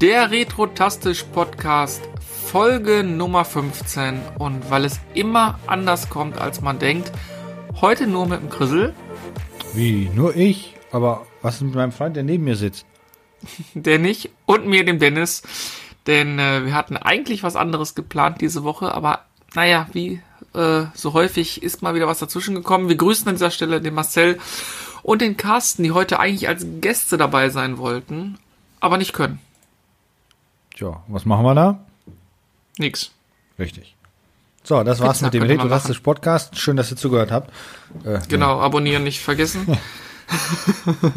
Der Retrotastisch Podcast, Folge Nummer 15. Und weil es immer anders kommt, als man denkt, heute nur mit dem Krüssel. Wie? Nur ich? Aber was ist mit meinem Freund, der neben mir sitzt? Der nicht. Und mir, dem Dennis. Denn äh, wir hatten eigentlich was anderes geplant diese Woche, aber naja, wie äh, so häufig ist mal wieder was dazwischen gekommen. Wir grüßen an dieser Stelle den Marcel und den Carsten, die heute eigentlich als Gäste dabei sein wollten, aber nicht können. Tja, was machen wir da? Nix. Richtig. So, das war's Pizza mit dem Retrotastisch Podcast. Schön, dass ihr zugehört habt. Äh, Genau, abonnieren nicht vergessen.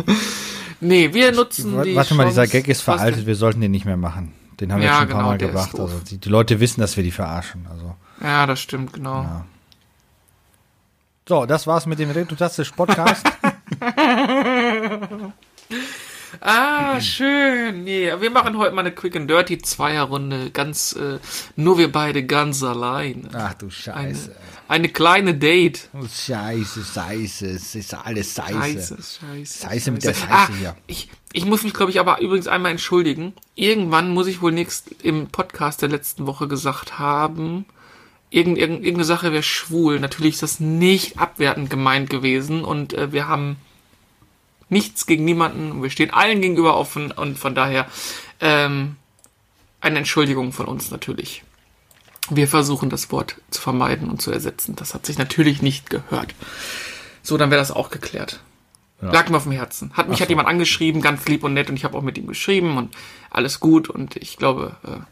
nee, wir nutzen ja. die Warte mal, dieser Gag ist veraltet. Wir sollten den nicht mehr machen. Den haben wir Ja, jetzt schon ein paar genau, Mal gebracht. Also die, die Leute wissen, dass wir die verarschen. Also. Ja, das stimmt, genau. Ja. So, das war's mit dem Retrotastisch Podcast. Ah, schön. Nee, wir machen heute mal eine Quick and Dirty Zweierrunde. Ganz, äh, nur wir beide ganz allein. Ach du Eine, Scheiße. eine kleine Date. Oh, Scheiße, Scheiße. Es ist alles Scheiße. Scheiße, scheiße. Scheiße mit der Scheiße ah, hier. Ich, ich muss mich, glaube ich, aber übrigens einmal entschuldigen. Irgendwann muss ich wohl nichts im Podcast der letzten Woche gesagt haben. Irgend, irgend, irgendeine Sache wäre schwul. Natürlich ist das nicht abwertend gemeint gewesen und äh, wir haben nichts gegen niemanden. Wir stehen allen gegenüber offen und von daher ähm, eine Entschuldigung von uns natürlich. Wir versuchen das Wort zu vermeiden und zu ersetzen. Das hat sich natürlich nicht gehört. So, dann wäre das auch geklärt. Lag mir auf dem Herzen. Hat mich hat jemand angeschrieben, ganz lieb und nett, und ich habe auch mit ihm geschrieben und alles gut. Und ich glaube, äh,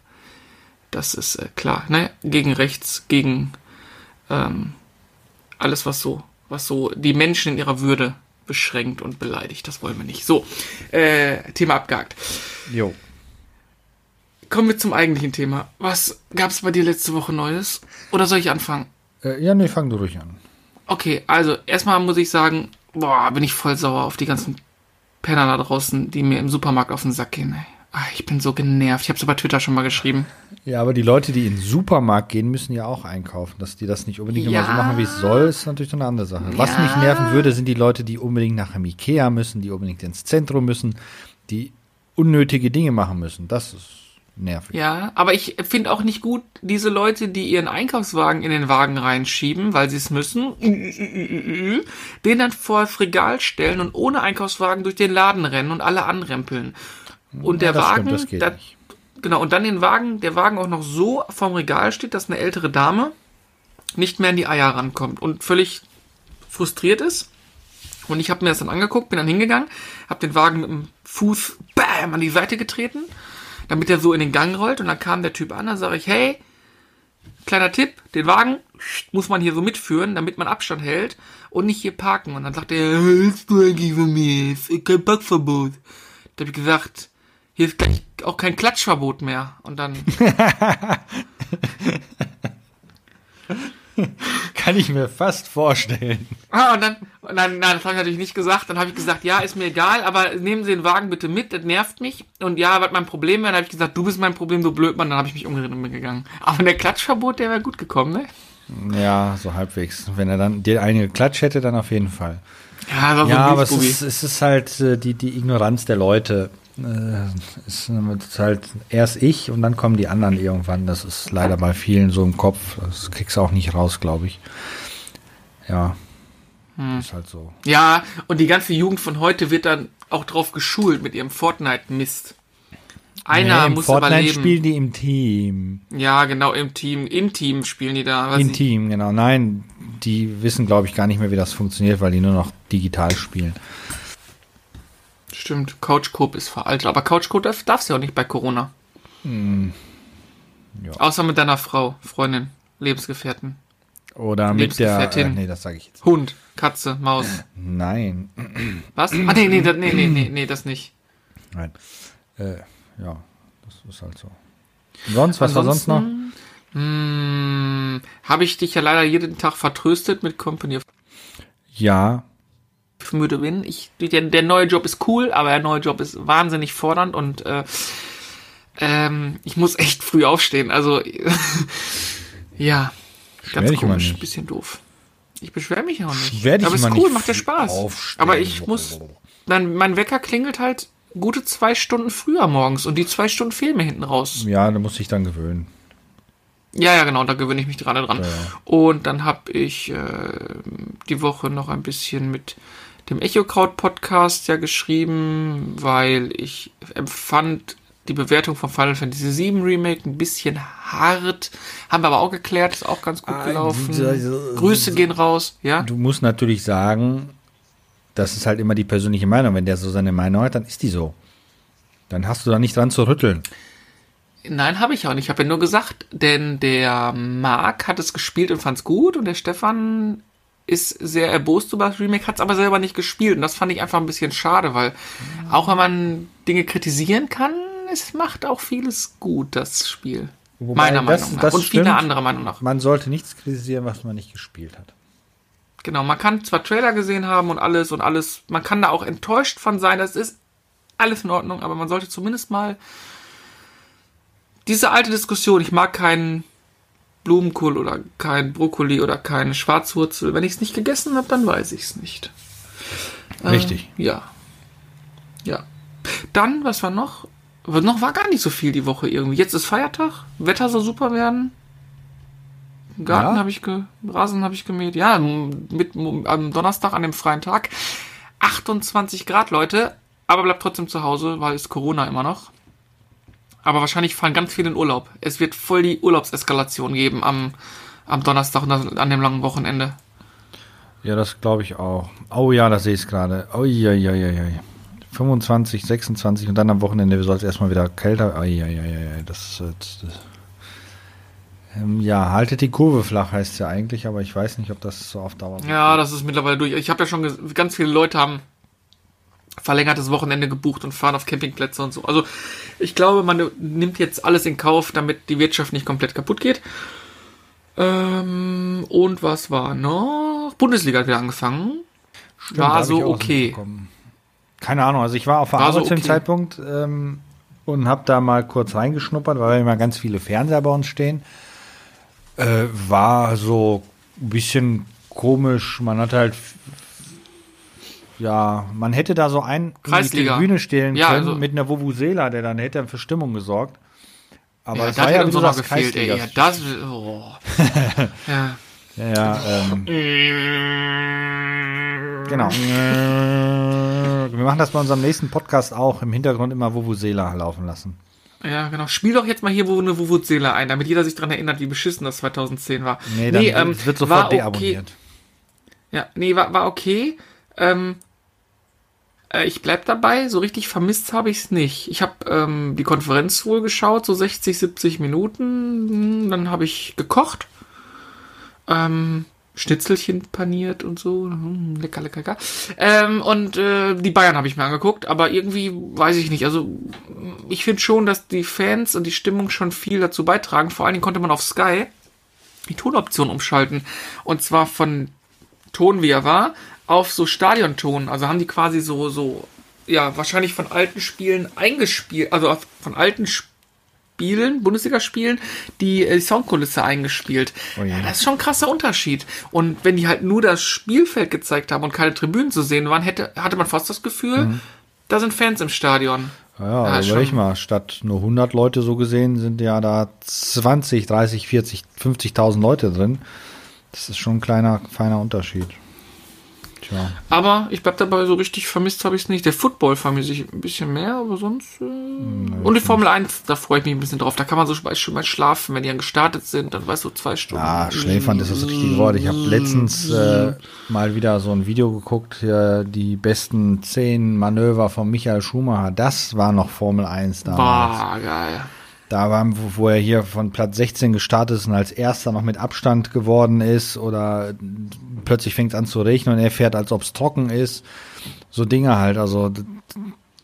das ist äh, klar. Ne? Gegen rechts, gegen ähm, alles, was so, was so die Menschen in ihrer Würde beschränkt und beleidigt. Das wollen wir nicht. So, äh, Thema abgehakt. Jo. Kommen wir zum eigentlichen Thema. Was gab es bei dir letzte Woche Neues? Oder soll ich anfangen? Äh, ja, nee, fang du ruhig an. Okay, also erstmal muss ich sagen, boah, bin ich voll sauer auf die ganzen Penner da draußen, die mir im Supermarkt auf den Sack gehen. Ey. Ah, ich bin so genervt. Ich habe es bei Twitter schon mal geschrieben. Ja, aber die Leute, die in den Supermarkt gehen, müssen ja auch einkaufen. Dass die das nicht unbedingt immer so Ja. machen, wie es soll, ist natürlich eine andere Sache. Was Ja. mich nerven würde, sind die Leute, die unbedingt nach dem Ikea müssen, die unbedingt ins Zentrum müssen, die unnötige Dinge machen müssen. Das ist nervig. Ja, aber ich finde auch nicht gut diese Leute, die ihren Einkaufswagen in den Wagen reinschieben, weil sie es müssen, den dann vor das Regal stellen und ohne Einkaufswagen durch den Laden rennen und alle anrempeln. Und der das Wagen, stimmt, da- genau, und dann den Wagen, der Wagen auch noch so vorm Regal steht, dass eine ältere Dame nicht mehr an die Eier rankommt und völlig frustriert ist. Und ich habe mir das dann angeguckt, bin dann hingegangen, habe den Wagen mit dem Fuß bam an die Seite getreten, damit er so in den Gang rollt. Und dann kam der Typ an, dann sage ich, hey, kleiner Tipp, den Wagen muss man hier so mitführen, damit man Abstand hält und nicht hier parken. Und dann sagt er, "Was willst du eigentlich von mir? Ist kein Parkverbot. Da habe ich gesagt, hier ist gleich auch kein Klatschverbot mehr. Und dann, Kann ich mir fast vorstellen. ah, und dann, und dann, nein, das habe ich natürlich nicht gesagt. Dann habe ich gesagt, ja, ist mir egal, aber nehmen Sie den Wagen bitte mit, das nervt mich. Und ja, was mein Problem wäre, dann habe ich gesagt, du bist mein Problem, du Blödmann. Dann habe ich mich umgedreht und bin gegangen. Aber der Klatschverbot, der wäre gut gekommen, ne? Ja, so halbwegs. Wenn er dann die eine Klatsch hätte, dann auf jeden Fall. Ja, so Ja, aber es ist, es ist halt äh, die, die Ignoranz der Leute. Äh, ist halt erst ich und dann kommen die anderen irgendwann. Das ist leider bei vielen so im Kopf. Das kriegst du auch nicht raus, glaube ich. Ja. Hm. Ist halt so. Ja, und die ganze Jugend von heute wird dann auch drauf geschult mit ihrem Fortnite-Mist. Einer Nee, muss Fortnite überleben. spielen die im Team. Ja, genau, im Team. Im Team spielen die da. was Im Team, genau. Nein, die wissen, glaube ich, gar nicht mehr, wie das funktioniert, weil die nur noch digital spielen. Stimmt, Couchcoop ist veraltet. Aber Couchcoop darf, darfst du ja auch nicht bei Corona. Hm. ja. Außer mit deiner Frau, Freundin, Lebensgefährten. Oder mit der. Äh, nee, das sage ich jetzt. Hund, Katze, Maus. Nein. Was? Ah, nee, nee, das, nee, nee, nee, nee, das nicht. Nein. Äh, ja, das ist halt so. Und sonst, was war sonst noch? Hm, Habe ich dich ja leider jeden Tag vertröstet mit Company of Ja, müde bin. Ich, der, der neue Job ist cool, aber der neue Job ist wahnsinnig fordernd und äh, ähm, ich muss echt früh aufstehen. Also ja, ganz komisch, nicht. bisschen doof. Ich beschwere mich auch nicht. Beschwer dich aber ist cool, nicht macht ja Spaß. aufstehen. Aber ich muss, dann mein Wecker klingelt halt gute zwei Stunden früher morgens und die zwei Stunden fehlen mir hinten raus. Ja, da muss ich dann gewöhnen. Ja, ja, genau, da gewöhne ich mich gerade dran. Ja. Und dann habe ich äh, die Woche noch ein bisschen mit dem Echokraut-Podcast ja geschrieben, weil ich empfand die Bewertung von Final Fantasy VII Remake ein bisschen hart. Haben wir aber auch geklärt, ist auch ganz gut Ah, gelaufen. so- so- Grüße gehen raus, ja? Du musst natürlich sagen, das ist halt immer die persönliche Meinung. Wenn der so seine Meinung hat, dann ist die so. Dann hast du da nicht dran zu rütteln. Nein, habe ich auch nicht. Ich habe ja nur gesagt, denn der Marc hat es gespielt und fand's gut und der Stefan ist sehr erbost über das Remake, hat es aber selber nicht gespielt und das fand ich einfach ein bisschen schade, weil auch wenn man Dinge kritisieren kann, es macht auch vieles gut, das Spiel. Wobei Meiner das- Meinung nach. das und viele stimmt. andere Meinung nach. Man sollte nichts kritisieren, was man nicht gespielt hat. Genau, man kann zwar Trailer gesehen haben und alles und alles, man kann da auch enttäuscht von sein, das ist alles in Ordnung, aber man sollte zumindest mal diese alte Diskussion, ich mag keinen Blumenkohl oder kein Brokkoli oder keine Schwarzwurzel, wenn ich es nicht gegessen habe, dann weiß ich es nicht. Richtig. Äh, ja. Ja. Dann, was war noch? Aber Noch war gar nicht so viel die Woche irgendwie. Jetzt ist Feiertag, Wetter soll super werden. Garten Ja? habe ich ge Rasen habe ich gemäht. Ja, mit am Donnerstag an dem freien Tag 28 Grad, Leute, aber bleibt trotzdem zu Hause, weil es Corona immer noch. Aber wahrscheinlich fahren ganz viele in Urlaub. Es wird voll die Urlaubseskalation geben am, am Donnerstag und das- an dem langen Wochenende. Ja, das glaube ich auch. Oh ja, da sehe ich es gerade. Oh ja, ja, ja, ja. 25, 26 und dann am Wochenende soll es erstmal wieder kälter. Oh ja, ja, ja, ja. Das, das, das. Ähm, ja, haltet die Kurve flach heißt es ja eigentlich, aber ich weiß nicht, ob das so auf Dauer. Ja, das ist mittlerweile durch. Ich habe ja schon ganz viele Leute haben verlängertes Wochenende gebucht und fahren auf Campingplätze und so. Also ich glaube, man nimmt jetzt alles in Kauf, damit die Wirtschaft nicht komplett kaputt geht. Ähm, und was war noch? Bundesliga hat wieder angefangen. Stimmt, war so okay. Keine Ahnung, also ich war auf der War so Arbeit zu dem okay. Zeitpunkt ähm, und habe da mal kurz reingeschnuppert, weil immer ganz viele Fernseher bei uns stehen. Äh, war so ein bisschen komisch. Man hat halt, ja, man hätte da so einen in die Kreisliga. Tribüne stellen Ja, können also- mit einer Vuvuzela, der dann hätte für Stimmung gesorgt. Aber Ja, das da war hat ja, du so noch gefehlt, ey. Ja, Kreisliga. das, oh. ja. Ja, ähm, genau. Wir machen das bei unserem nächsten Podcast auch im Hintergrund immer Vuvuzela laufen lassen. Ja, genau. Spiel doch jetzt mal hier wo eine Vuvuzela ein, damit jeder sich dran erinnert, wie beschissen das 2010 war. Nee, dann ähm, es wird sofort okay. deabonniert. Ja, nee, war, war okay. Ähm, äh, ich bleib dabei, so richtig vermisst habe ich es nicht. Ich habe ähm, die Konferenz wohl geschaut, so 60, 70 Minuten. Dann habe ich gekocht. Ähm, Schnitzelchen paniert und so. Hm, Lecker, lecker, lecker. Ähm, und äh, die Bayern habe ich mir angeguckt, aber irgendwie weiß ich nicht. Also ich finde schon, dass die Fans und die Stimmung schon viel dazu beitragen. Vor allen Dingen konnte man auf Sky die Tonoption umschalten. Und zwar von Ton, wie er war, auf so Stadionton. Also haben die quasi so, so, ja, wahrscheinlich von alten Spielen eingespielt, also von alten Spielen, Bundesligaspielen, die äh, Soundkulisse eingespielt. Oh ja, das ist schon ein krasser Unterschied. Und wenn die halt nur das Spielfeld gezeigt haben und keine Tribünen zu sehen waren, hätte, hatte man fast das Gefühl, da sind Fans im Stadion. Ja, Ja, überleg schon. mal, statt nur 100 Leute so gesehen, sind ja da 20, 30, 40, 50.000 Leute drin. Das ist schon ein kleiner, feiner Unterschied. Tja. Aber ich bleib dabei, so richtig vermisst habe ich es nicht. Der Football vermisse ich ein bisschen mehr, aber sonst. Äh, und die Formel 1, da freue ich mich ein bisschen drauf. Da kann man so schon mal schlafen, wenn die dann gestartet sind, dann weißt du, zwei Stunden. Ah, schläfern ist das richtige Wort. Ich habe letztens äh, mal wieder so ein Video geguckt, hier, die besten zehn Manöver von Michael Schumacher. Das war noch Formel 1 damals. Bah, geil. Da war, wo, wo er hier von Platz 16 gestartet ist und als erster noch mit Abstand geworden ist oder plötzlich fängt es an zu regnen und er fährt, als ob es trocken ist. So Dinge halt. Also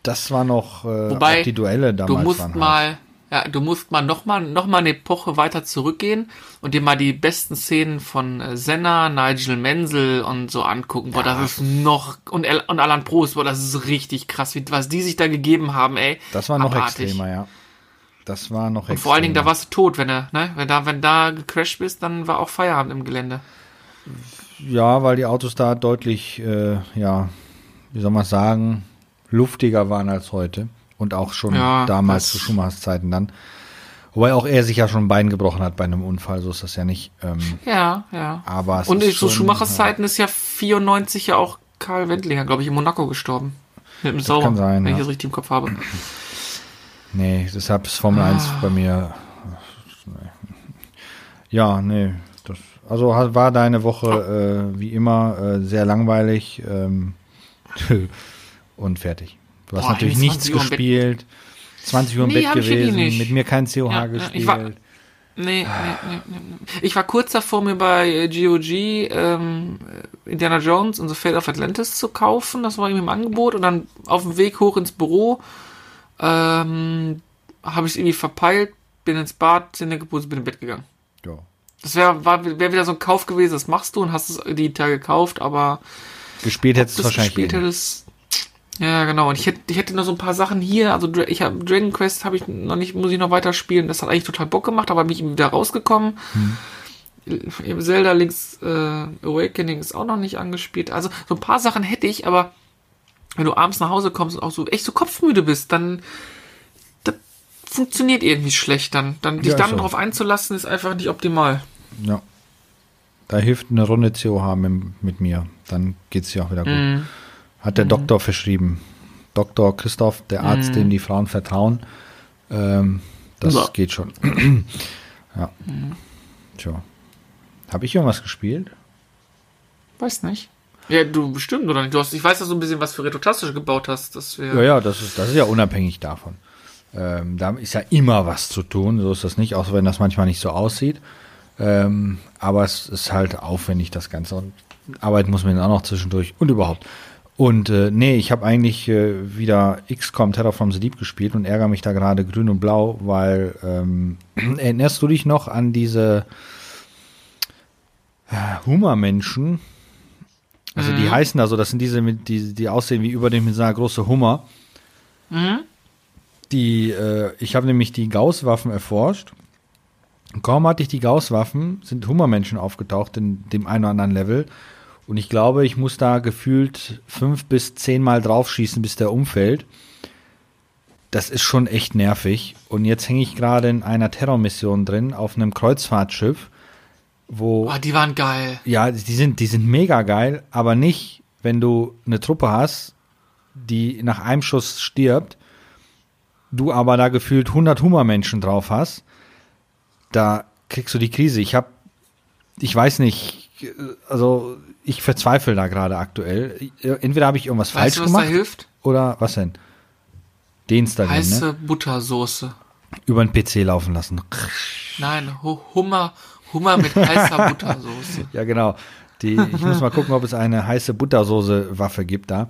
das war noch äh, Wobei, die Duelle damals. Du musst waren halt. mal, ja, du musst mal noch mal, noch mal eine Epoche weiter zurückgehen und dir mal die besten Szenen von äh, Senna, Nigel Menzel und so angucken. Boah, das ist noch, und, El- und Alan Prost, boah, das ist richtig krass, wie, was die sich da gegeben haben, ey. Das war noch Abartig. extremer, ja. Das war noch Und vor allen Dingen, da warst du tot, wenn du, ne, wenn da, wenn da gecrashed bist, dann war auch Feierabend im Gelände. Ja, weil die Autos da deutlich, äh, ja, wie soll man sagen, luftiger waren als heute. Und auch schon Ja, damals zu Schumachers Zeiten dann. Wobei auch er sich ja schon ein Bein gebrochen hat bei einem Unfall, so ist das ja nicht. Ähm, Ja, ja. aber es Und ist zu schon, Schumachers ja. Zeiten ist ja 94 ja auch Karl Wendlinger, glaube ich, in Monaco gestorben. Mit dem Sauer, kann sein, wenn ja. ich das richtig im Kopf habe. Nee, deshalb ist Formel 1 Ah. bei mir. Ja, nee. Das, also war deine Woche äh, wie immer äh, sehr langweilig ähm, und fertig. Du hast Boah, natürlich nichts 20 Uhr im Bett. gespielt. 20 Uhr im Nee, Bett gewesen, mit mir kein COH Ja, gespielt. ich war- Nee, nee, nee, nee. Ich war kurz davor, mir bei äh, GOG ähm, Indiana Jones und The Fate of Atlantis zu kaufen. Das war ihm im Angebot. Und dann auf dem Weg hoch ins Büro ähm, habe ich es irgendwie verpeilt, bin ins Bad, Zähne geputzt, bin im Bett gegangen. ja. Das wäre wär wieder so ein Kauf gewesen, das machst du und hast es die Tage gekauft, aber Gespielt hättest du wahrscheinlich. gespielt eh hättest. Ja, genau. Und ich hätte, ich hätte noch so ein paar Sachen hier. Also ich habe Dragon Quest habe ich noch nicht, muss ich noch weiter spielen. Das hat eigentlich total Bock gemacht, aber bin ich wieder rausgekommen. Hm. Zelda Links äh, Awakening ist auch noch nicht angespielt. Also so ein paar Sachen hätte ich, aber wenn du abends nach Hause kommst und auch so echt so kopfmüde bist, dann das funktioniert irgendwie schlecht dann. Dann dich Ja, dann so. darauf einzulassen, ist einfach nicht optimal. Ja. Da hilft eine Runde COH mit, mit mir. Dann geht's dir auch wieder gut. Mhm. Hat der Doktor verschrieben. Doktor Christoph, der Arzt, dem die Frauen vertrauen. Ähm, das Ja. geht schon. ja. Tja. Habe ich irgendwas gespielt? Weiß nicht. Ja, du bestimmt oder nicht. Du hast, ich weiß, dass du ein bisschen was für Retrotastisch gebaut hast. Das Ja, ja, das ist, das ist ja unabhängig davon. Ähm, da ist ja immer was zu tun, so ist das nicht, auch wenn das manchmal nicht so aussieht. Ähm, aber es ist halt aufwendig, das Ganze. Und Arbeit muss man dann auch noch zwischendurch und überhaupt. Und äh, nee, ich habe eigentlich äh, wieder XCOM from the Deep gespielt und ärgere mich da gerade grün und blau, weil ähm, erinnerst du dich noch an diese äh, Hummermenschen? Also die heißen da so, das sind diese, die, die aussehen wie überdimensional große Hummer. Die, äh, ich habe nämlich die Gauss-Waffen erforscht. Und kaum hatte ich die Gauss-Waffen, sind Hummermenschen aufgetaucht in dem einen oder anderen Level. Und ich glaube, ich muss da gefühlt fünf bis zehnmal draufschießen, bis der umfällt. Das ist schon echt nervig. Und jetzt hänge ich gerade in einer Terrormission drin auf einem Kreuzfahrtschiff, wo Oh, die waren geil. ja, die sind, die sind mega geil, aber nicht, wenn du eine Truppe hast, die nach einem Schuss stirbt, du aber da gefühlt 100 Hummermenschen drauf hast, da kriegst du die Krise. Ich hab, ich weiß nicht, also ich verzweifle da gerade aktuell. Entweder habe ich irgendwas Weißt falsch du, was gemacht da hilft? oder was denn? Deinstallieren, Heiße ne? Buttersoße. Über den PC laufen lassen. Nein, Hu- Hummer, Hummer mit heißer Buttersoße. Ja, genau. Die, ich muss mal gucken, ob es eine heiße Buttersoße-Waffe gibt da.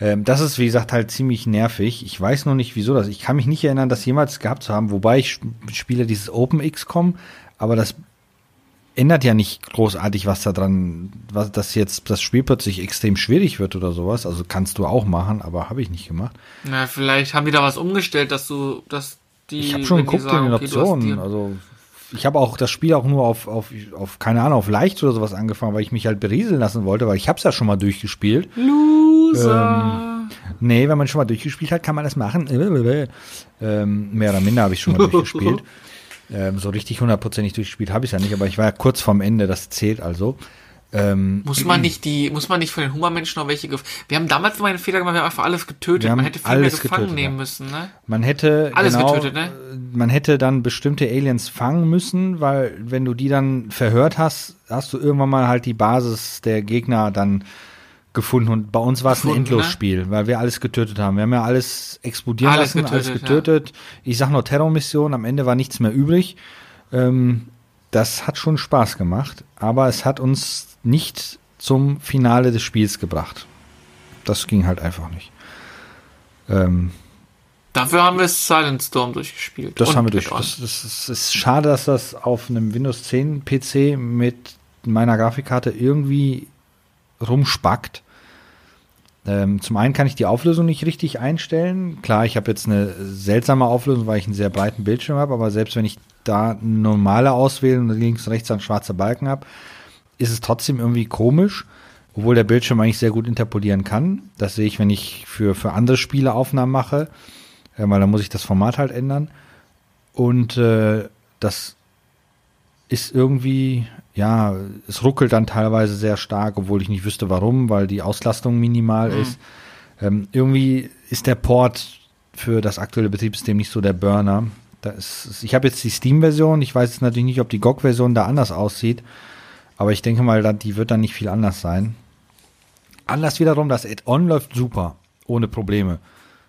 Ähm, das ist, wie gesagt, halt ziemlich nervig. Ich weiß noch nicht, wieso das. Ich kann mich nicht erinnern, das jemals gehabt zu haben, wobei ich sp- spiele dieses Open XCOM, aber das ändert ja nicht großartig was da dran, was das jetzt das Spiel plötzlich extrem schwierig wird oder sowas. Also kannst du auch machen, aber habe ich nicht gemacht. Na, vielleicht haben die da was umgestellt, dass du, dass die. Ich habe schon geguckt in den Optionen. also ich habe auch das Spiel auch nur auf, auf, auf, keine Ahnung, auf leicht oder sowas angefangen, weil ich mich halt berieseln lassen wollte, weil ich habe es ja schon mal durchgespielt. Loser. Nee, wenn man schon mal durchgespielt hat, kann man das machen. Ähm, mehr oder minder habe ich schon mal durchgespielt. Ähm, so richtig hundertprozentig durchgespielt habe ich ja nicht, aber ich war ja kurz vorm Ende, das zählt also. Ähm, Muss man nicht die, muss man nicht von den Hummermenschen noch welche Wir haben damals mal einen Fehler gemacht, wir haben einfach alles getötet. Man hätte viel alles mehr gefangen getötet, nehmen ja. müssen, ne? Man hätte Alles genau, getötet, ne? äh, Man hätte dann bestimmte Aliens fangen müssen, weil wenn du die dann verhört hast, hast du irgendwann mal halt die Basis der Gegner dann gefunden und bei uns war es ein ne? Endlosspiel, weil wir alles getötet haben. Wir haben ja alles explodieren Alles lassen, alles getötet, getötet. Ich sag nur Terrormission, am Ende war nichts mehr übrig. Ähm, das hat schon Spaß gemacht, aber es hat uns nicht zum Finale des Spiels gebracht. Das ging halt einfach nicht. Ähm, Dafür haben wir Silent Storm durchgespielt. das haben wir durch. Add-on. Das, das, ist- es ist schade, dass das auf einem Windows 10 PC mit meiner Grafikkarte irgendwie rumspackt. Ähm, zum einen kann ich die Auflösung nicht richtig einstellen. Klar, ich habe jetzt eine seltsame Auflösung, weil ich einen sehr breiten Bildschirm habe, aber selbst wenn ich da normale auswähle und links und rechts dann schwarze Balken habe, ist es trotzdem irgendwie komisch. obwohl der Bildschirm eigentlich sehr gut interpolieren kann. Das sehe ich, wenn ich für, für andere Spiele Aufnahmen mache, äh, weil dann muss ich das Format halt ändern. Und äh, das ist irgendwie, ja, es ruckelt dann teilweise sehr stark, obwohl ich nicht wüsste warum, weil die Auslastung minimal mhm. ist. Ähm, irgendwie ist der Port für das aktuelle Betriebssystem nicht so der Burner. Ist, ich habe jetzt die Steam-Version, ich weiß jetzt natürlich nicht, ob die GOG-Version da anders aussieht, aber ich denke mal, die wird dann nicht viel anders sein. Anders wiederum, das Add-on läuft super, ohne Probleme.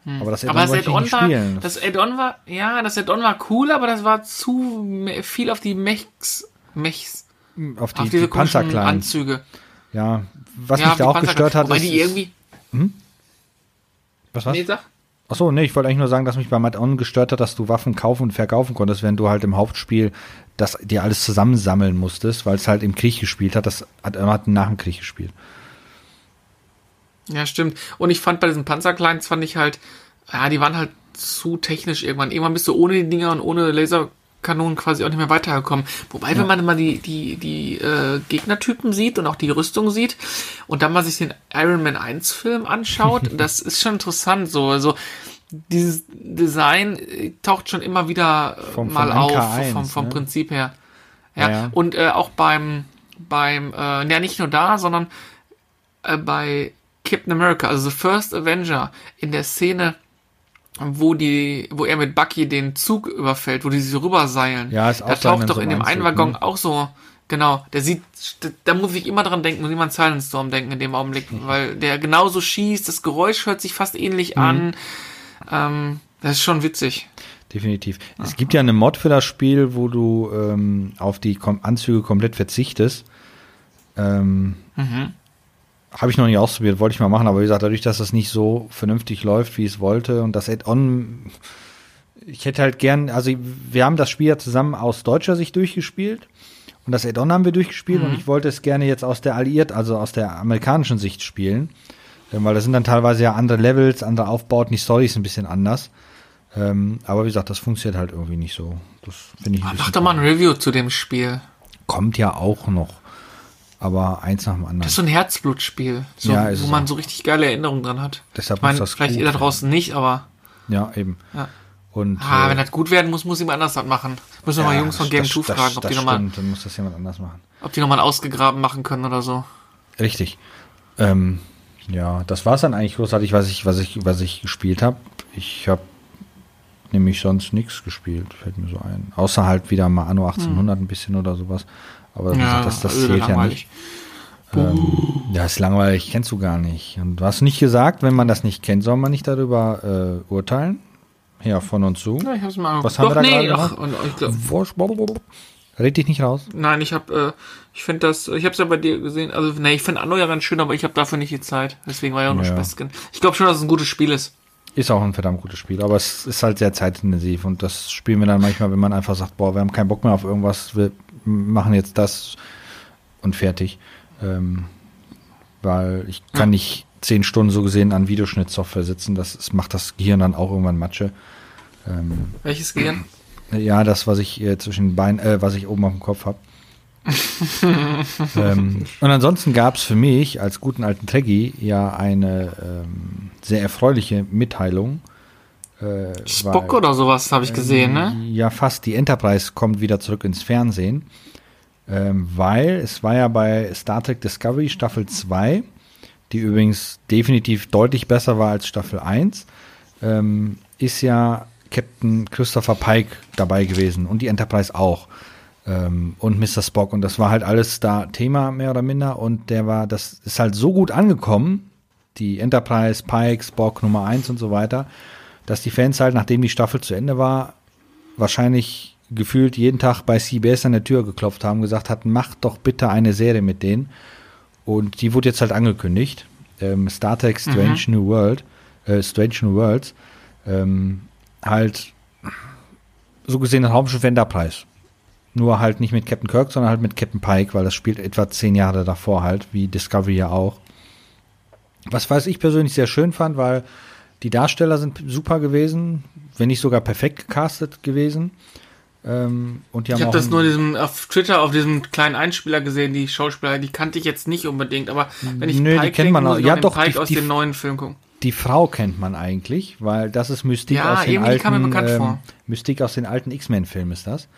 Hm. Aber das Add-on Add war, das Add-on war, ja, das Add-on war cool, aber das war zu viel auf die Mechs, Mechs, hm, auf, die, auf diese die Panzerkleinen. Anzüge. Ja, was ja, mich da auch gestört hat, ist, die irgendwie, hm? Was was? Nee, sag. Achso, nee, ich wollte eigentlich nur sagen, dass mich bei Add-on gestört hat, dass du Waffen kaufen und verkaufen konntest, wenn du halt im Hauptspiel das dir alles zusammensammeln musstest, weil es halt im Krieg gespielt hat. Das hat immer nach dem Krieg gespielt. Ja, stimmt. Und ich fand bei diesen Panzerkleins fand ich halt, ja, die waren halt zu technisch irgendwann. Irgendwann bist du ohne die Dinger und ohne Laserkanonen quasi auch nicht mehr weitergekommen. Wobei, ja. wenn man immer die, die, die äh, Gegnertypen sieht und auch die Rüstung sieht und dann mal sich den Iron Man 1 Film anschaut, das ist schon interessant so. Also, dieses Design äh, taucht schon immer wieder äh, vom, mal auf, MK1, vom, vom ne? Prinzip her. Ja, ja. und äh, auch beim, beim, äh, ja, nicht nur da, sondern äh, bei Captain America, also The First Avenger, in der Szene, wo die, wo er mit Bucky den Zug überfällt, wo die sich rüberseilen. Ja, ist auch Da taucht doch in dem einen Waggon ne? auch so, genau, der sieht, da muss ich immer dran denken, muss immer an Silent Storm denken in dem Augenblick, weil der genauso schießt, das Geräusch hört sich fast ähnlich mhm. an. Ähm, das ist schon witzig. Definitiv. Aha. Es gibt ja eine Mod für das Spiel, wo du ähm, auf die Kom Anzüge komplett verzichtest. Ähm, mhm. Habe ich noch nicht ausprobiert, wollte ich mal machen, aber wie gesagt, dadurch, dass das nicht so vernünftig läuft, wie es wollte und das Add-on, ich hätte halt gern, also wir haben das Spiel ja zusammen aus deutscher Sicht durchgespielt und das Add-on haben wir durchgespielt mhm. und ich wollte es gerne jetzt aus der Alliiert, also aus der amerikanischen Sicht spielen, weil das sind dann teilweise ja andere Levels, andere Aufbauten, die Story ist ein bisschen anders. Ähm, aber wie gesagt, das funktioniert halt irgendwie nicht so. Das finde ich. Mach doch mal ein Review zu dem Spiel. Kommt ja auch noch aber eins nach dem anderen. Das ist so ein Herzblutspiel, so, ja, wo man auch. so richtig geile Erinnerungen dran hat. Deshalb ich meine, das vielleicht gut. ihr da draußen nicht, aber. Ja, eben. Ja. Und, ah, äh, wenn das gut werden muss, muss jemand anders das machen. Müssen wir ja, mal Jungs von Game 2 fragen, ob das die nochmal. Dann muss das jemand anders machen. Ob die nochmal ausgegraben machen können oder so. Richtig. Ähm, ja, das war es dann eigentlich großartig, was ich, was ich, was ich gespielt habe. Ich habe nämlich sonst nichts gespielt, fällt mir so ein. Außer halt wieder mal Anno 1800 hm. ein bisschen oder sowas. Aber ja, gesagt, das, das zählt ja nicht. Ähm, ja, ist langweilig, kennst du gar nicht. Und du hast nicht gesagt, wenn man das nicht kennt, soll man nicht darüber äh, urteilen? Ja, von uns zu. Ja, ich hab's mal Was haben wir da nee, gerade gemacht? Red dich nicht raus. Nein, ich hab, äh, ich finde das, ich hab's ja bei dir gesehen, also, nee, ich finde Anno ja ganz schön, aber ich habe dafür nicht die Zeit. Deswegen war ja auch nur ja. Spaß. Ich glaube schon, dass es ein gutes Spiel ist. Ist auch ein verdammt gutes Spiel, aber es ist halt sehr zeitintensiv und das spielen wir dann manchmal, wenn man einfach sagt, boah, wir haben keinen Bock mehr auf irgendwas, wir machen jetzt das und fertig. Ähm, weil ich kann nicht zehn Stunden so gesehen an Videoschnittsoftware sitzen, das, das macht das Gehirn dann auch irgendwann Matsche. Ähm, Welches Gehirn? Ja, das, was ich äh, zwischen den Beinen, äh, was ich oben auf dem Kopf habe. ähm, und ansonsten gab es für mich als guten alten Treggy ja eine ähm, sehr erfreuliche Mitteilung. Äh, Spock weil, oder sowas habe ich gesehen, äh, ne? Ja, fast. Die Enterprise kommt wieder zurück ins Fernsehen. Ähm, weil es war ja bei Star Trek Discovery Staffel 2, die übrigens definitiv deutlich besser war als Staffel 1, ähm, ist ja Captain Christopher Pike dabei gewesen und die Enterprise auch ähm, und Mr. Spock und das war halt alles da Thema mehr oder minder und der war, das ist halt so gut angekommen, die Enterprise, Pike, Spock Nummer 1 und so weiter, dass die Fans halt, nachdem die Staffel zu Ende war, wahrscheinlich gefühlt jeden Tag bei CBS an der Tür geklopft haben, gesagt hatten, macht doch bitte eine Serie mit denen. Und die wurde jetzt halt angekündigt. Ähm, Star Trek Strange mhm. New World, äh, Strange New Worlds, ähm, halt so gesehen ein Raumschiff Enterprise. Nur halt nicht mit Captain Kirk, sondern halt mit Captain Pike, weil das spielt etwa zehn Jahre davor halt, wie Discovery ja auch. Was weiß ich persönlich sehr schön fand, weil die Darsteller sind super gewesen, wenn nicht sogar perfekt gecastet gewesen. Ähm, und die Ich habe das nur diesem, auf Twitter auf diesem kleinen Einspieler gesehen, die Schauspieler, die kannte ich jetzt nicht unbedingt, aber wenn ich Nö, die Pike kennt denke, man auch. Ja, doch, Pike die- aus die- den neuen Filmen gucken. Die Frau kennt man eigentlich, weil das ist Mystik Ja, aus den alten kam mir bekannt vor. Mystik aus den alten X-Men-Filmen ist das.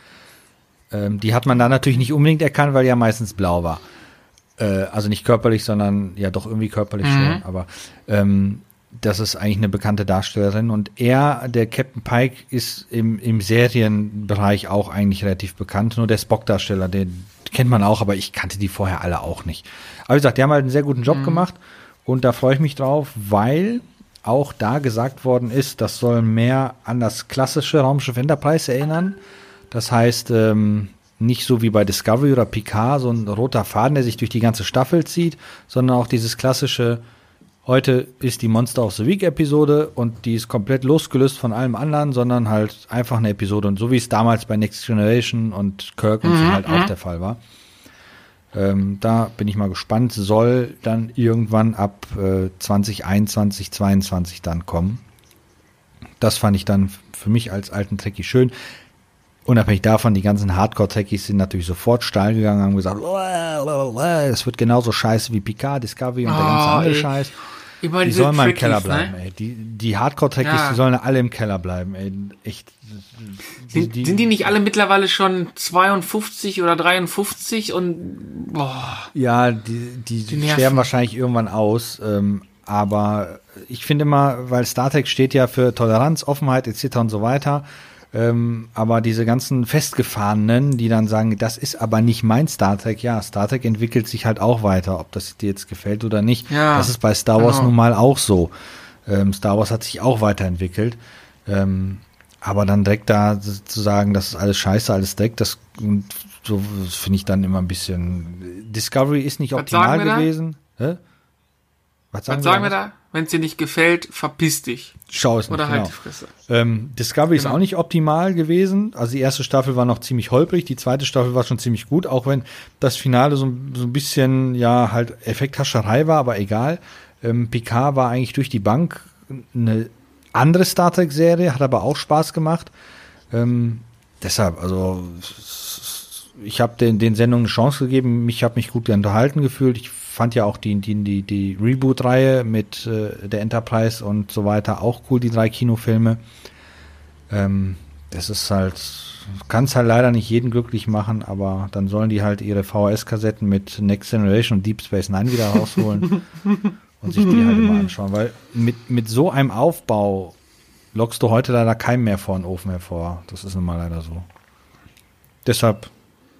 Ähm, die hat man da natürlich nicht unbedingt erkannt, weil die ja meistens blau war. Äh, also nicht körperlich, sondern ja doch irgendwie körperlich Mhm. schon. Aber ähm, das ist eigentlich eine bekannte Darstellerin und er, der Captain Pike, ist im, im Serienbereich auch eigentlich relativ bekannt. Nur der Spock-Darsteller, den kennt man auch, aber ich kannte die vorher alle auch nicht. Aber wie gesagt, die haben halt einen sehr guten Job gemacht und da freue ich mich drauf, weil auch da gesagt worden ist, das soll mehr an das klassische Raumschiff Enterprise erinnern. Das heißt, ähm, nicht so wie bei Discovery oder Picard, so ein roter Faden, der sich durch die ganze Staffel zieht, sondern auch dieses klassische, heute ist die Monster of the Week Episode und die ist komplett losgelöst von allem anderen, sondern halt einfach eine Episode. Und so wie es damals bei Next Generation und Kirk und so halt auch der Fall war. Ähm, da bin ich mal gespannt. Soll dann irgendwann ab äh, 2021, 22 dann kommen. Das fand ich dann für mich als alten Trekkie schön. Unabhängig davon, die ganzen Hardcore-Trekkies sind natürlich sofort steil gegangen und haben gesagt, es wird genauso scheiße wie Picard, Discovery und der ganze Oh, andere ey. Scheiß. Immer Die diese sollen mal im Keller bleiben, ne? ey. Die, die Hardcore-Trekkies, Ja. die sollen alle im Keller bleiben, ey. Echt. Sind die, sind die nicht alle mittlerweile schon 52 oder 53 und boah, Ja, die, die, Die sterben wahrscheinlich irgendwann aus. Ähm, aber ich finde immer, weil Star Trek steht ja für Toleranz, Offenheit etc. und so weiter. Ähm, aber diese ganzen Festgefahrenen, die dann sagen, das ist aber nicht mein Star Trek, ja, Star Trek entwickelt sich halt auch weiter, ob das dir jetzt gefällt oder nicht. Ja, das ist bei Star Wars genau. nun mal auch so. Ähm, Star Wars hat sich auch weiterentwickelt. Ähm, aber dann direkt da zu sagen, das ist alles scheiße, alles Dreck, das, so das finde ich dann immer ein bisschen. Discovery ist nicht optimal gewesen. Hä? Was sagen wir da? Wenn es dir nicht gefällt, verpiss dich. Schau es nicht, Oder genau. halt die Fresse. Ähm, Discovery ist Genau. auch nicht optimal gewesen. Also die erste Staffel war noch ziemlich holprig, die zweite Staffel war schon ziemlich gut, auch wenn das Finale so, so ein bisschen, ja, halt Effekthascherei war, aber egal. Ähm, Picard war eigentlich durch die Bank eine andere Star Trek-Serie, hat aber auch Spaß gemacht. Ähm, deshalb, also ich habe den, den Sendungen eine Chance gegeben, mich habe mich gut unterhalten gefühlt. Ich fand ja auch die, die, die, die Reboot-Reihe mit äh, der Enterprise und so weiter auch cool, die drei Kinofilme. Ähm, das ist halt, kann es halt leider nicht jeden glücklich machen, aber dann sollen die halt ihre VHS-Kassetten mit Next Generation und Deep Space Nine wieder rausholen und sich die halt immer anschauen, weil mit, mit so einem Aufbau lockst du heute leider keinen mehr vor den Ofen hervor. Das ist nun mal leider so. Deshalb,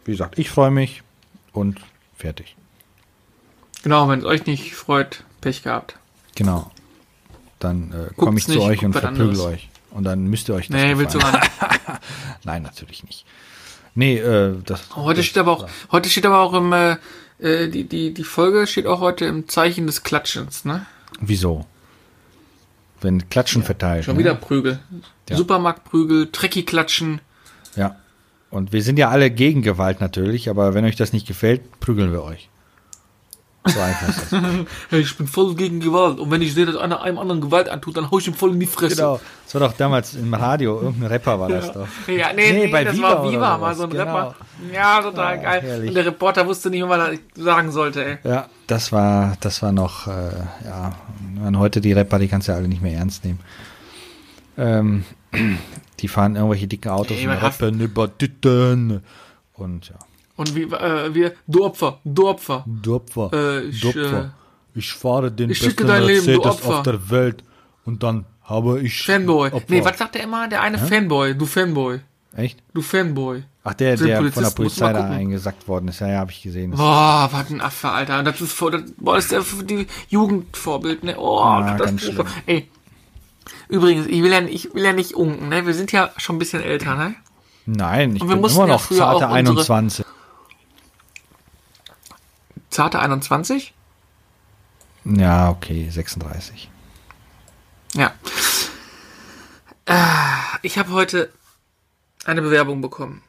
wie gesagt, ich freue mich und fertig. Genau, wenn es euch nicht freut, Pech gehabt. Genau. Dann äh, komme ich Guckt's zu nicht, euch und verprügel anderes. euch. Und dann müsst ihr euch das Nee, willst du gar nicht. Nein, natürlich nicht. Nee, äh, das. Heute das, steht aber auch, heute steht aber auch im, äh, äh, die, die, die Folge steht auch heute im Zeichen des Klatschens, ne? Wieso? Wenn Klatschen verteilt. Schon ne? wieder Prügel. Ja. Supermarktprügel, Trekkie-Klatschen. Ja. Und wir sind ja alle gegen Gewalt natürlich, aber wenn euch das nicht gefällt, prügeln wir euch. So einfach ist das. Hey, ich bin voll gegen Gewalt. Und wenn ich sehe, dass einer einem anderen Gewalt antut, dann hau ich ihm voll in die Fresse. genau. Das war doch damals im Radio, irgendein Rapper war das doch. Ja, nee, nee, bei das Viva war Viva, mal so ein genau. Rapper. Ja, total Ah, geil. herrlich. Und der Reporter wusste nicht, was er sagen sollte, ey. Ja, das war, das war noch, äh, ja, und heute die Rapper, die kannst du ja alle nicht mehr ernst nehmen. Ähm, die fahren irgendwelche dicken Autos Ey, und rappen über Titten. Und ja, Und wie, äh, wir, du Opfer, du Opfer. du Opfer, Äh, ich, du Opfer. Ich fahre den ich schicke besten Leben, Mercedes Opfer. auf der Welt und dann habe ich Fanboy. Opfer. Nee, was sagt der immer? Der eine Fanboy, du Fanboy. Echt? Du Fanboy. Ach, der, der von der Polizei da eingesackt worden ist. Ja, ja, habe ich gesehen. Boah, was ein Affe, Alter. Das ist voll, das, boah, das ist die Jugendvorbild, ne? Oh, Ja, das ist schlimm. Ey. Übrigens, ich will ja, ich will ja nicht unken, ne? Wir sind ja schon ein bisschen älter, ne? Nein, ich Und wir bin immer noch zarte auch unsere- 21. Zarte 21? Ja, okay, 36. Ja. Äh, Ich habe heute eine Bewerbung bekommen.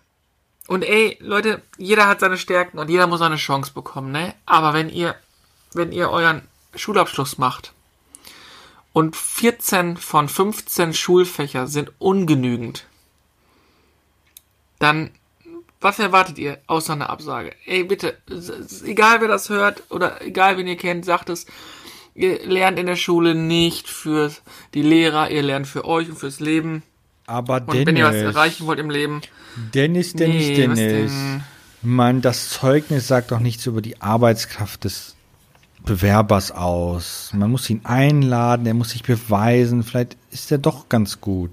Und ey, Leute, jeder hat seine Stärken und jeder muss eine Chance bekommen, ne? Aber wenn ihr, wenn ihr euren Schulabschluss macht und 14 von 15 Schulfächer sind ungenügend, dann was erwartet ihr außer einer Absage? Ey, bitte, egal wer das hört oder egal wen ihr kennt, sagt es, ihr lernt in der Schule nicht für die Lehrer, ihr lernt für euch und fürs Leben. Aber Und wenn ihr was Dennis, erreichen wollt im Leben, Dennis, Dennis, Nee, Dennis. denn? Mann, das Zeugnis sagt doch nichts über die Arbeitskraft des Bewerbers aus. Man muss ihn einladen, er muss sich beweisen. Vielleicht ist er doch ganz gut.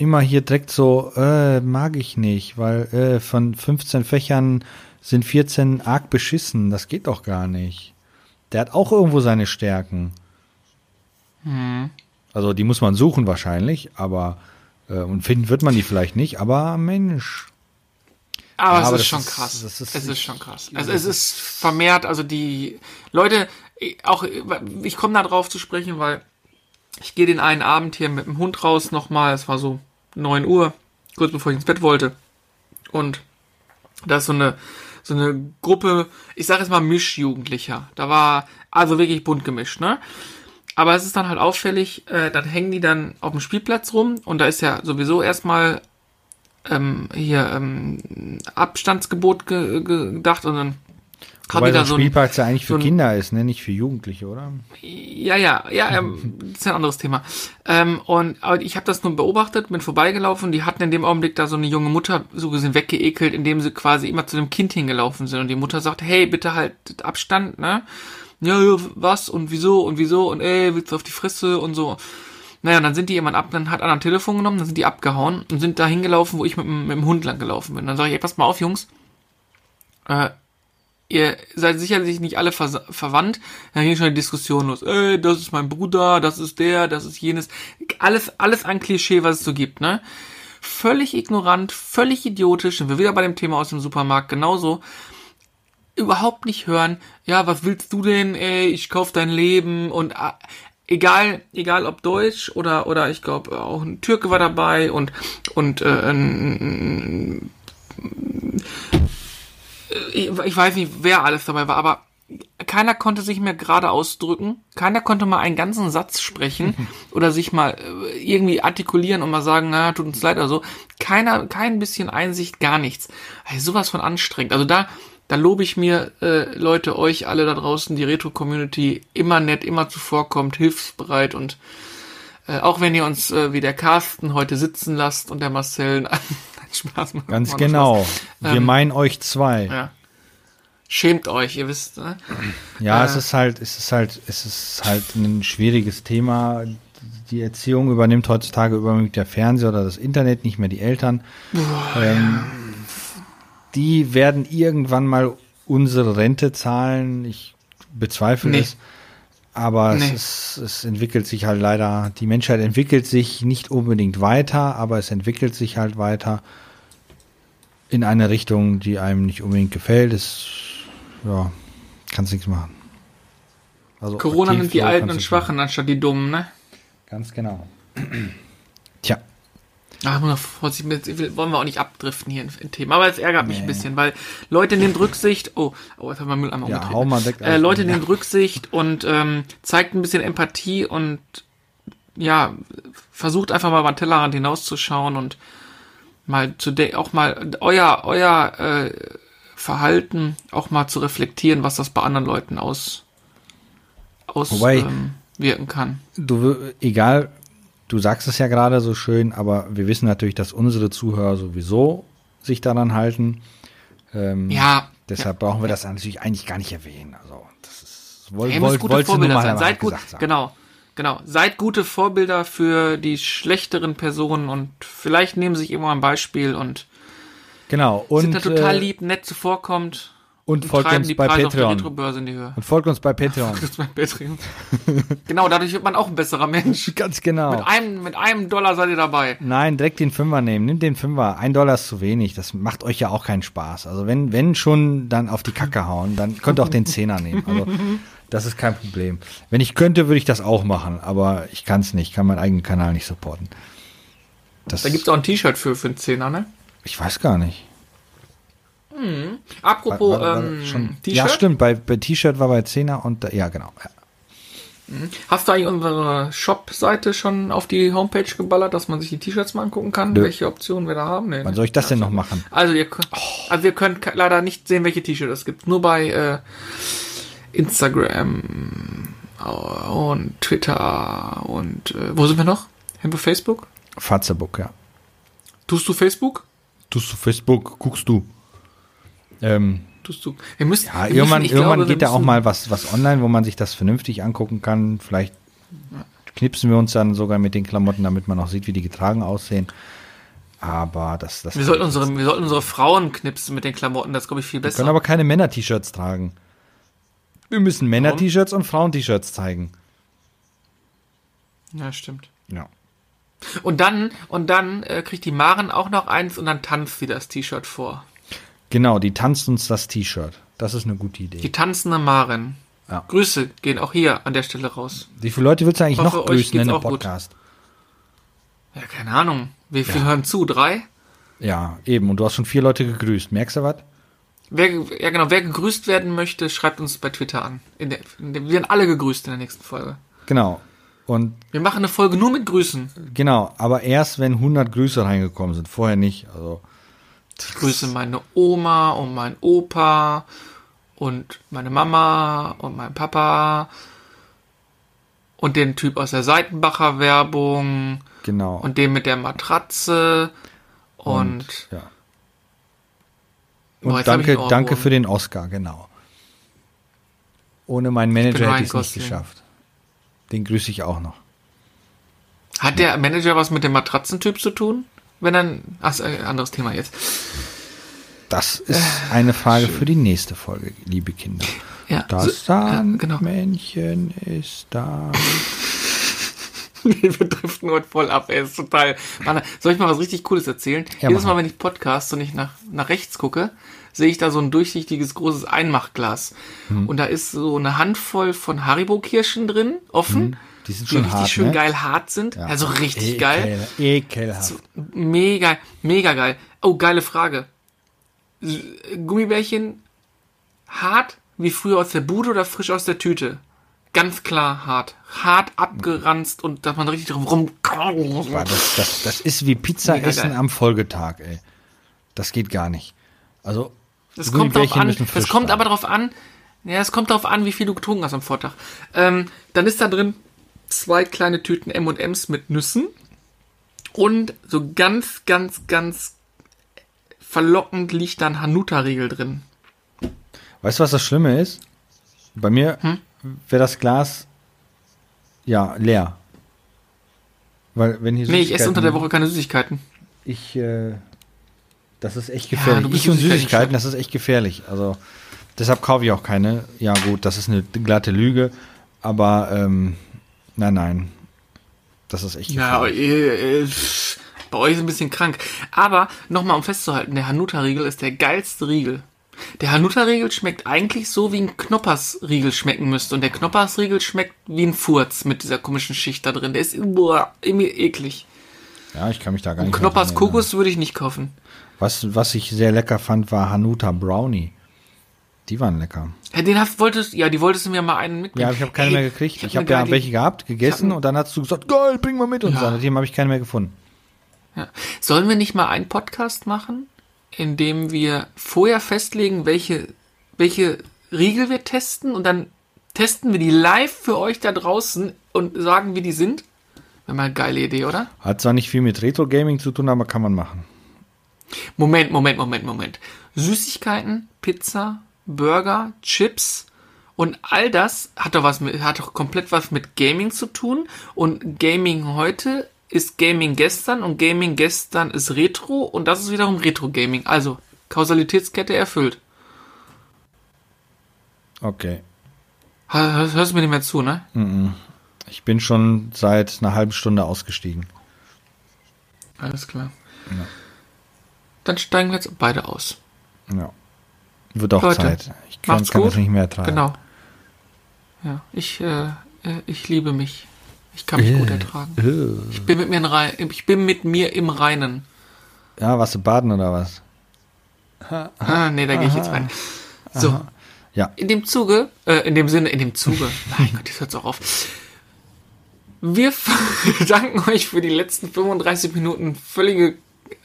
Immer hier direkt so, äh, mag ich nicht, weil äh, von 15 Fächern sind 14 arg beschissen. Das geht doch gar nicht. Der hat auch irgendwo seine Stärken. Also die muss man suchen wahrscheinlich, aber äh, und finden wird man die vielleicht nicht, aber Mensch. Aber Ja, es aber ist schon ist- krass. ist es ist schon krass. Also es ist vermehrt, also die Leute, auch ich komme da drauf zu sprechen, weil ich gehe den einen Abend hier mit dem Hund raus nochmal, es war so 9 Uhr, kurz bevor ich ins Bett wollte. Und da ist so eine so eine Gruppe, ich sage jetzt mal Mischjugendlicher. Da war also wirklich bunt gemischt, ne? Aber es ist dann halt auffällig, äh, dann hängen die dann auf dem Spielplatz rum und da ist ja sowieso erstmal ähm, hier ähm, Abstandsgebot ge ge gedacht und dann haben Wobei die da so ein, ja eigentlich für so ein- Kinder ist, ne? Nicht für Jugendliche, oder? ja, ja, ja, ähm, das ist ein anderes Thema. Ähm, und aber ich habe das nur beobachtet, bin vorbeigelaufen. Die hatten in dem Augenblick da so eine junge Mutter so gesehen weggeekelt, indem sie quasi immer zu dem Kind hingelaufen sind. Und die Mutter sagt, hey, bitte halt Abstand, ne? Ja, ja, was und wieso und wieso und ey, willst du auf die Fresse und so. Naja, und dann sind die jemand ab, dann hat einer ein Telefon genommen, dann sind die abgehauen und sind da hingelaufen, wo ich mit, dem- mit dem Hund lang gelaufen bin. Dann sage ich, ey, pass mal auf, Jungs. Äh, ihr seid sicherlich nicht alle vers verwandt. Dann ging schon die Diskussion los. Ey, das ist mein Bruder, das ist der, das ist jenes. Alles, alles ein Klischee, was es so gibt, ne? Völlig ignorant, völlig idiotisch. Sind wir wieder bei dem Thema aus dem Supermarkt genauso. Überhaupt nicht hören. Ja, was willst du denn? Ey, ich kauf dein Leben und ah, egal, egal ob Deutsch oder oder ich glaube auch ein Türke war dabei und und äh, ein, ich, ich weiß nicht, wer alles dabei war, aber keiner konnte sich mehr gerade ausdrücken. Keiner konnte mal einen ganzen Satz sprechen oder sich mal äh, irgendwie artikulieren und mal sagen, na, tut uns leid oder so. Keiner, kein bisschen Einsicht, gar nichts. Also sowas von anstrengend. Also da, da lobe ich mir, äh, Leute, euch alle da draußen, die Retro-Community, immer nett, immer zuvorkommt, hilfsbereit und äh, auch wenn ihr uns äh, wie der Carsten heute sitzen lasst und der Marcel, Spaß macht. Ganz genau. Spaß. Wir Ähm, meinen euch zwei. Ja, Ja. Schämt euch, ihr wisst, ne? es ist halt, es ist halt, es ist halt ein schwieriges Thema. Die Erziehung übernimmt heutzutage überwiegend der Fernseher oder das Internet, nicht mehr die Eltern. ähm, Die werden irgendwann mal unsere Rente zahlen. Ich bezweifle Nee. es. Aber Nee. es, ist, es entwickelt sich halt leider, die Menschheit entwickelt sich nicht unbedingt weiter, aber es entwickelt sich halt weiter in eine Richtung, die einem nicht unbedingt gefällt. Es, ja, kannst nichts machen. Also Corona nimmt die Alten und Schwachen anstatt die Dummen, ne? Ganz genau. Tja, Ach, wollen wir auch nicht abdriften hier in, Themen. Aber es ärgert mich ein bisschen, weil Leute nehmen Rücksicht. Oh, oh jetzt haben wir Mülleimer Ja, umgedreht. hau mal direkt Äh. Leute Ja. nehmen Rücksicht und ähm, zeigt ein bisschen Empathie und ja, versucht einfach mal über den Tellerrand hinauszuschauen und mal zu auch mal euer, euer äh, Verhalten auch mal zu reflektieren, was das bei anderen Leuten aus, aus Wobei- ähm, wirken kann. du, egal, du sagst es ja gerade so schön, aber wir wissen natürlich, dass unsere Zuhörer sowieso sich daran halten. Ähm, Ja, Deshalb brauchen wir das natürlich eigentlich gar nicht erwähnen. Also, das ist, woll, Ihr müsst woll, gute wolltest du Vorbilder mal sein. einmal Seid gut, sagen. genau, genau. Seid gute Vorbilder für die schlechteren Personen und vielleicht nehmen sie sich irgendwann ein Beispiel und, Genau. Und, sind da total äh, lieb, nett zuvorkommt und folgt uns bei Patreon. Und folgt uns bei Patreon. Genau, dadurch wird man auch ein besserer Mensch. Ganz genau. Mit einem, mit einem Dollar seid ihr dabei. Nein, direkt den Fünfer nehmen. Nimm den Fünfer. Ein Dollar ist zu wenig. Das macht euch ja auch keinen Spaß. Also wenn, wenn schon, dann auf die Kacke hauen. Dann könnt ihr auch den Zehner nehmen. Also das ist kein Problem. Wenn ich könnte, würde ich das auch machen. Aber ich kann es nicht. Ich kann meinen eigenen Kanal nicht supporten. Das, Da gibt's auch ein T-Shirt für, für einen Zehner, ne? ich weiß gar nicht. Apropos War- war- war ähm, T-Shirt. ja, stimmt. Bei, bei T-Shirt war bei Zehner und ja, genau. Ja. Hast du eigentlich unsere Shop-Seite schon auf die Homepage geballert, dass man sich die T-Shirts mal angucken kann, Nö. welche Optionen wir da haben? Nee, Wann nee. soll ich das denn noch machen? Also ihr könnt, also wir können leider nicht sehen, welche T-Shirts es gibt. Nur bei äh, Instagram und Twitter und äh, wo sind wir noch? Haben wir Facebook? Fatzebook, ja. Tust du Facebook? Tust du Facebook, guckst du. Ähm, Tust du? Wir müssen. ja, wir irgendwann, müssen, irgendwann glaube, wir geht da auch mal was, was online, wo man sich das vernünftig angucken kann. Vielleicht knipsen wir uns dann sogar mit den Klamotten, damit man auch sieht, wie die getragen aussehen. Aber das, das Wir sollten unsere, wir sollten unsere Frauen knipsen mit den Klamotten. Das ist, glaube ich, viel können besser. aber keine Männer-T-Shirts tragen. Wir müssen Männer-T-Shirts und Frauen-T-Shirts zeigen. Ja, stimmt. Ja. Und dann, und dann äh, kriegt die Maren auch noch eins und dann tanzt sie das T-Shirt vor. Genau, die tanzt uns das T-Shirt. Das ist eine gute Idee. Die tanzende Maren. Ja. Grüße gehen auch hier an der Stelle raus. Wie viele Leute willst du eigentlich Hoffe, noch grüßen in dem auch gut. Podcast? Ja, keine Ahnung. Wie viel Ja. hören zu? Drei? Ja, eben. Und du hast schon vier Leute gegrüßt. Merkst du was? Wer, ja, genau. Wer gegrüßt werden möchte, schreibt uns bei Twitter an. In der, in der, wir werden alle gegrüßt in der nächsten Folge. Genau. Und Wir machen eine Folge nur mit Grüßen. genau, aber erst wenn 100 Grüße reingekommen sind. Vorher nicht. Also, Ich grüße meine Oma und meinen Opa und meine Mama und meinen Papa und den Typ aus der Seitenbacher Werbung genau. und den mit der Matratze und, ja. Und hab ich danke, danke für den Oscar, genau. Ohne meinen Manager hätte ich es nicht geschafft. Den grüße ich auch noch. hat der Manager was mit dem Matratzentyp zu tun? Wenn dann, ach, anderes Thema jetzt. Das ist eine Frage für die nächste Folge, liebe Kinder. Ja, Das so, ja, Sandmännchen genau. ist da. Wir driften heute voll ab, ey, ist total. Mann, soll ich mal was richtig Cooles erzählen? Ja, Jedes Mal, wenn ich Podcast und ich nach, nach rechts gucke, sehe ich da so ein durchsichtiges großes Einmachglas. Hm. Und da ist so eine Handvoll von Haribo-Kirschen drin, offen. Hm, Die sind Die schon richtig hart, schön ne? geil hart sind. Ja. Also richtig Ekel, geil. Ekelhaft. Mega, mega geil. Oh, geile Frage. Gummibärchen hart wie früher aus der Bude oder frisch aus der Tüte? Ganz klar hart. Hart abgeranzt und dass man richtig drum rum. Boah, Das, das, das ist wie Pizza Mega essen geil. am Folgetag, ey. Das geht gar nicht. Also, Das kommt Gummibärchen an. Das kommt aber darauf an. Ja, es kommt darauf an, wie viel du getrunken hast am Vortag. Ähm, dann ist da drin zwei kleine Tüten M&M's mit Nüssen und so ganz, ganz, ganz verlockend liegt da ein Hanuta-Riegel drin. Weißt du, was das Schlimme ist? Bei mir Hm? wäre das Glas ja leer. Weil wenn hier Nee, ich esse unter der Woche keine Süßigkeiten. Ich, äh, das ist echt Ja, gefährlich. bist ich und Süßigkeiten Süßigkeiten, das ist echt gefährlich. Also deshalb kaufe ich auch keine. Ja gut, das ist eine glatte Lüge, aber ähm, nein, nein, das ist echt Ja, äh, äh, bei euch ist ein bisschen krank. Aber nochmal, um festzuhalten, der Hanuta-Riegel ist der geilste Riegel. Der Hanuta-Riegel schmeckt eigentlich so, wie ein Knoppers-Riegel schmecken müsste. Und der Knoppers-Riegel schmeckt wie ein Furz mit dieser komischen Schicht da drin. Der ist boah, irgendwie eklig. Ja, ich kann mich da gar nicht. mehr Knoppers. Kokos würde ich nicht kaufen. Was, was ich sehr lecker fand, war Hanuta Brownie. Die waren lecker. Ja, den hast, wolltest, ja, die wolltest du mir mal einen mitbringen. Ja, ich habe keine Ey, mehr gekriegt. Ich hab habe eine ja welche gehabt, gegessen hab- und dann hast du gesagt, geil, bring mal mit. Und Ja. seitdem habe ich keine mehr gefunden. Ja. Sollen wir nicht mal einen Podcast machen, in dem wir vorher festlegen, welche, welche Riegel wir testen und dann testen wir die live für euch da draußen und sagen, wie die sind? Wäre mal eine geile Idee, oder? Hat zwar nicht viel mit Retro-Gaming zu tun, aber kann man machen. Moment, Moment, Moment, Moment. Süßigkeiten, Pizza, Burger, Chips und all das hat doch was mit, hat doch komplett was mit Gaming zu tun. Und Gaming heute ist Gaming gestern und Gaming gestern ist Retro und das ist wiederum Retro-Gaming. Also, Kausalitätskette erfüllt. Okay. Hör- Hörst du mir nicht mehr zu, ne? Ich bin schon seit einer halben Stunde ausgestiegen. Alles klar. Dann steigen wir jetzt beide aus. Ja. Wird auch Leute, Zeit. Ich kann, kann das nicht mehr ertragen. Genau. Ja, ich, äh, äh, ich liebe mich. Ich kann mich gut ertragen. Äh. Ich bin mit mir in Rei ich bin mit mir im Reinen. Ja, warst du baden oder was? Ah, nee, da gehe ich jetzt rein. So, Ja. in dem Zuge, äh, in dem Sinne, in dem Zuge, mein Gott, das hört auch auf. Wir danken euch für die letzten 35 Minuten völlige äh,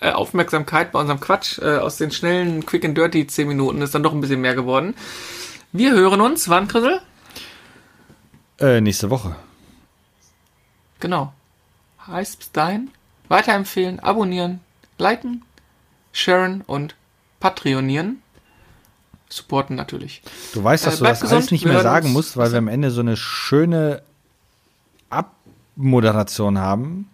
Aufmerksamkeit bei unserem Quatsch. Äh, aus den schnellen Quick and Dirty 10 Minuten ist dann doch ein bisschen mehr geworden. Wir hören uns. Wann, Chrisel? Äh, nächste Woche. Genau. Heißt bis dahin weiterempfehlen, abonnieren, liken, sharen und patronieren. Supporten natürlich. Du weißt, dass Äh, du das gesund, alles nicht mehr sagen musst, weil wir am Ende so eine schöne Abmoderation haben.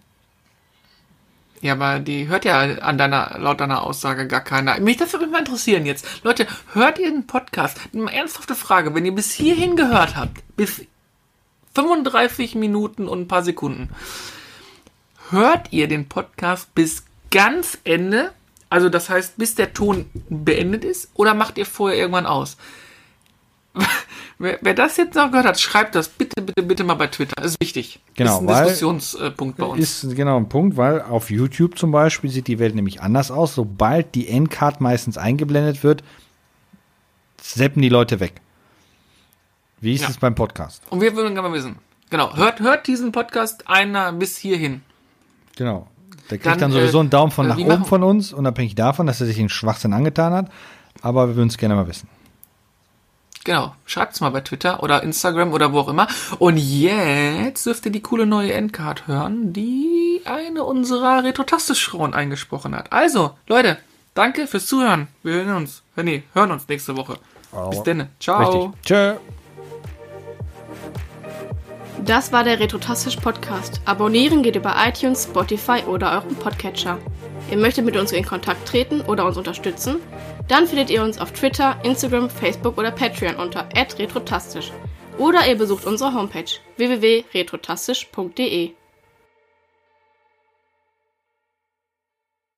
Ja, aber die hört ja an deiner, laut deiner Aussage gar keiner. Mich das würde mich mal interessieren jetzt. Leute, hört ihr den Podcast? Eine ernsthafte Frage. Wenn ihr bis hierhin gehört habt, bis 35 Minuten und ein paar Sekunden, hört ihr den Podcast bis ganz Ende? Also das heißt, bis der Ton beendet ist? Oder macht ihr vorher irgendwann aus? Wer, wer das jetzt noch gehört hat, schreibt das bitte, bitte, bitte mal bei Twitter. Das ist wichtig. Genau, ist ein weil- Diskussionspunkt bei uns. Ist genau ein Punkt, weil auf YouTube zum Beispiel sieht die Welt nämlich anders aus. Sobald die Endcard meistens eingeblendet wird, seppen die Leute weg. Wie ist Ja. es beim Podcast? Und wir würden gerne mal wissen. Genau, hört, hört diesen Podcast einer bis hierhin. Genau. Der kriegt Dann, dann, sowieso äh, einen Daumen von äh, nach oben von uns, unabhängig davon, dass er sich den Schwachsinn angetan hat. Aber wir würden es gerne mal wissen. Genau, schreibt's mal bei Twitter oder Instagram oder wo auch immer. Und jetzt dürft ihr die coole neue Endcard hören, die eine unserer Retrotastisch-Frauen eingesprochen hat. Also, Leute, danke fürs Zuhören. Wir hören uns. äh, Nee, hören uns nächste Woche. Bis dann. Ciao. Richtig. Tschö. Das war der Retrotastisch Podcast. Abonnieren geht über iTunes, Spotify oder euren Podcatcher. Ihr möchtet mit uns in Kontakt treten oder uns unterstützen? Dann findet ihr uns auf Twitter, Instagram, Facebook oder Patreon unter retrotastisch. Oder ihr besucht unsere Homepage www.retrotastisch.de.